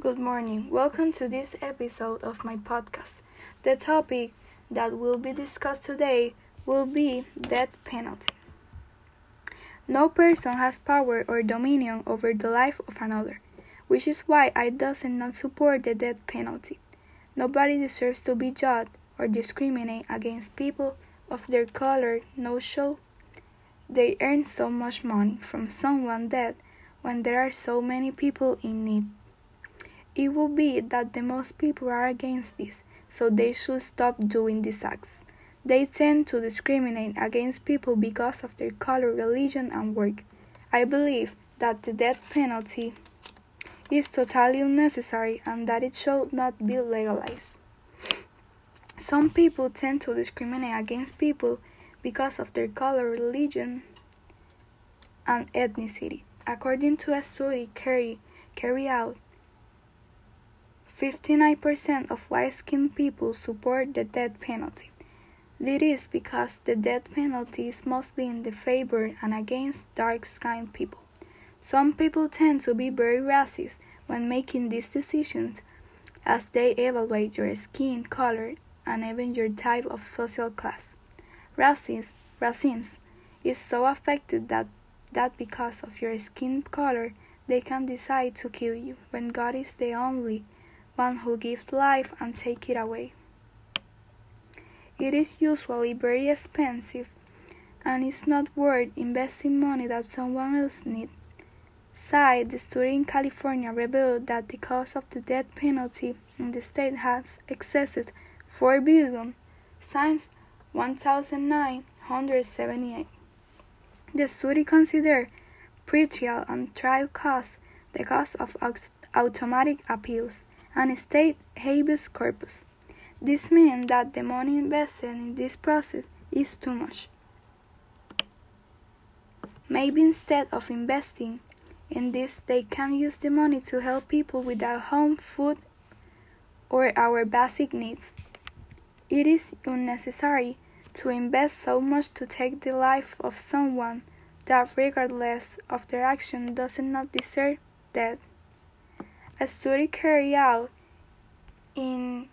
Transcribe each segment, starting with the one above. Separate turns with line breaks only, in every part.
Good morning. Welcome to this episode of my podcast. The topic that will be discussed today will be death penalty. No person has power or dominion over the life of another, which is why I does not support the death penalty. Nobody deserves to be judged or discriminate against people of their color, no show they earn so much money from someone dead when there are so many people in need. It will be that the most people are against this, so they should stop doing these acts. They tend to discriminate against people because of their color, religion, and work. I believe that the death penalty is totally unnecessary and that it should not be legalized. Some people tend to discriminate against people because of their color, religion, and ethnicity. According to a study carried, carried out 59% of white skinned people support the death penalty. This is because the death penalty is mostly in the favor and against dark skinned people. Some people tend to be very racist when making these decisions as they evaluate your skin color and even your type of social class. Racism, racism is so affected that, that because of your skin color, they can decide to kill you when God is the only one who gives life and take it away. It is usually very expensive and is not worth investing money that someone else needs. Side, the study in California revealed that the cost of the death penalty in the state has excessed 4 billion since 1978. The study considered pre-trial and trial costs, the cost of automatic appeals, and state habeas corpus. This means that the money invested in this process is too much. Maybe instead of investing in this, they can use the money to help people without home, food, or our basic needs. It is unnecessary to invest so much to take the life of someone that, regardless of their action, does not deserve death. A study carried out in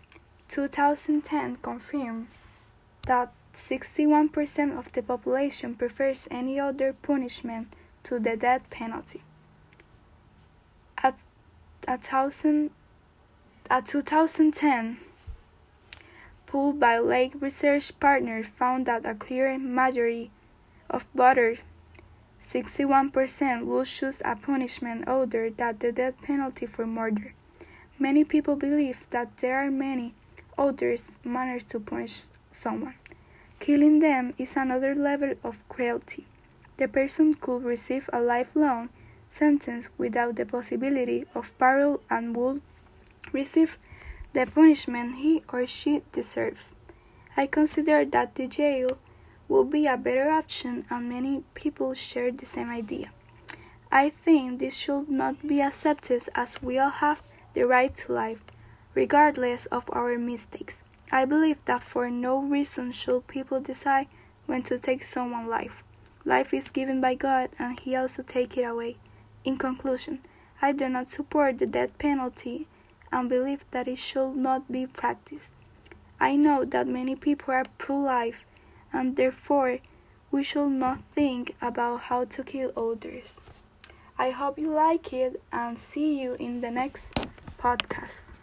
2010 confirmed that 61% of the population prefers any other punishment to the death penalty. At, a thousand, a 2010 poll by Lake Research Partners found that a clear majority of voters 61% will choose a punishment other than the death penalty for murder. Many people believe that there are many other manners to punish someone. Killing them is another level of cruelty. The person could receive a lifelong sentence without the possibility of parole and would receive the punishment he or she deserves. I consider that the jail would be a better option, and many people share the same idea. I think this should not be accepted as we all have the right to life, regardless of our mistakes. I believe that for no reason should people decide when to take someone's life. Life is given by God, and He also takes it away. In conclusion, I do not support the death penalty and believe that it should not be practiced. I know that many people are pro life and therefore we should not think about how to kill others. I hope you like it and see you in the next podcast.